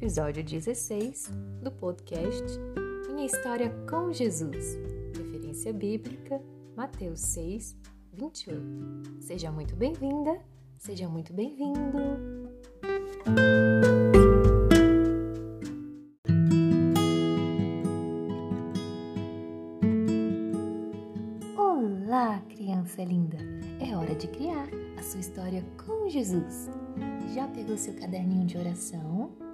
episódio 16 do podcast Minha História com Jesus, referência bíblica, Mateus 6, 28. Seja muito bem-vinda, seja muito bem-vindo. Olá, criança linda! É hora de criar a sua história com Jesus. Já pegou seu caderninho de oração?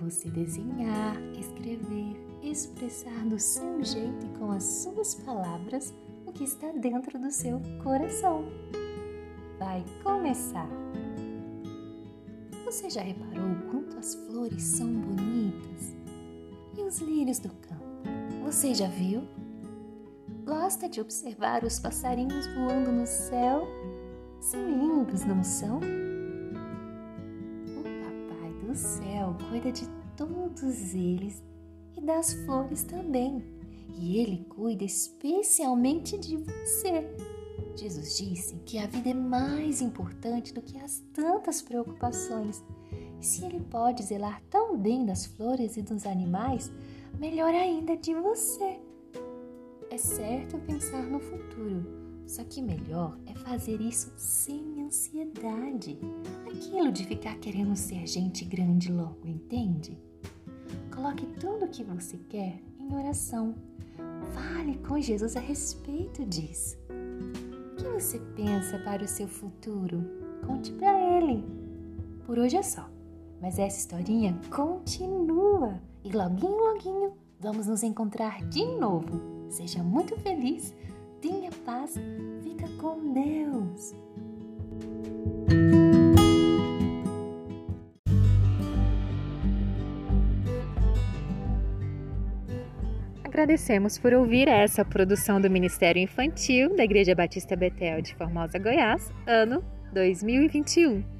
Você desenhar, escrever, expressar do seu jeito e com as suas palavras o que está dentro do seu coração. Vai começar! Você já reparou quanto as flores são bonitas? E os lírios do campo? Você já viu? Gosta de observar os passarinhos voando no céu? São lindos, não são? Céu cuida de todos eles e das flores também. E ele cuida especialmente de você. Jesus disse que a vida é mais importante do que as tantas preocupações. E se ele pode zelar tão bem das flores e dos animais, melhor ainda de você. É certo pensar no futuro, só que melhor é fazer isso sem ansiedade. Aquilo de ficar querendo ser gente grande logo, entende? Coloque tudo o que você quer em oração. Fale com Jesus a respeito disso. O que você pensa para o seu futuro? Conte para ele. Por hoje é só, mas essa historinha continua e loguinho, loguinho vamos nos encontrar de novo Seja muito feliz, tenha paz, fica com Deus. Agradecemos por ouvir essa produção do Ministério Infantil da Igreja Batista Betel de Formosa, Goiás, ano 2021.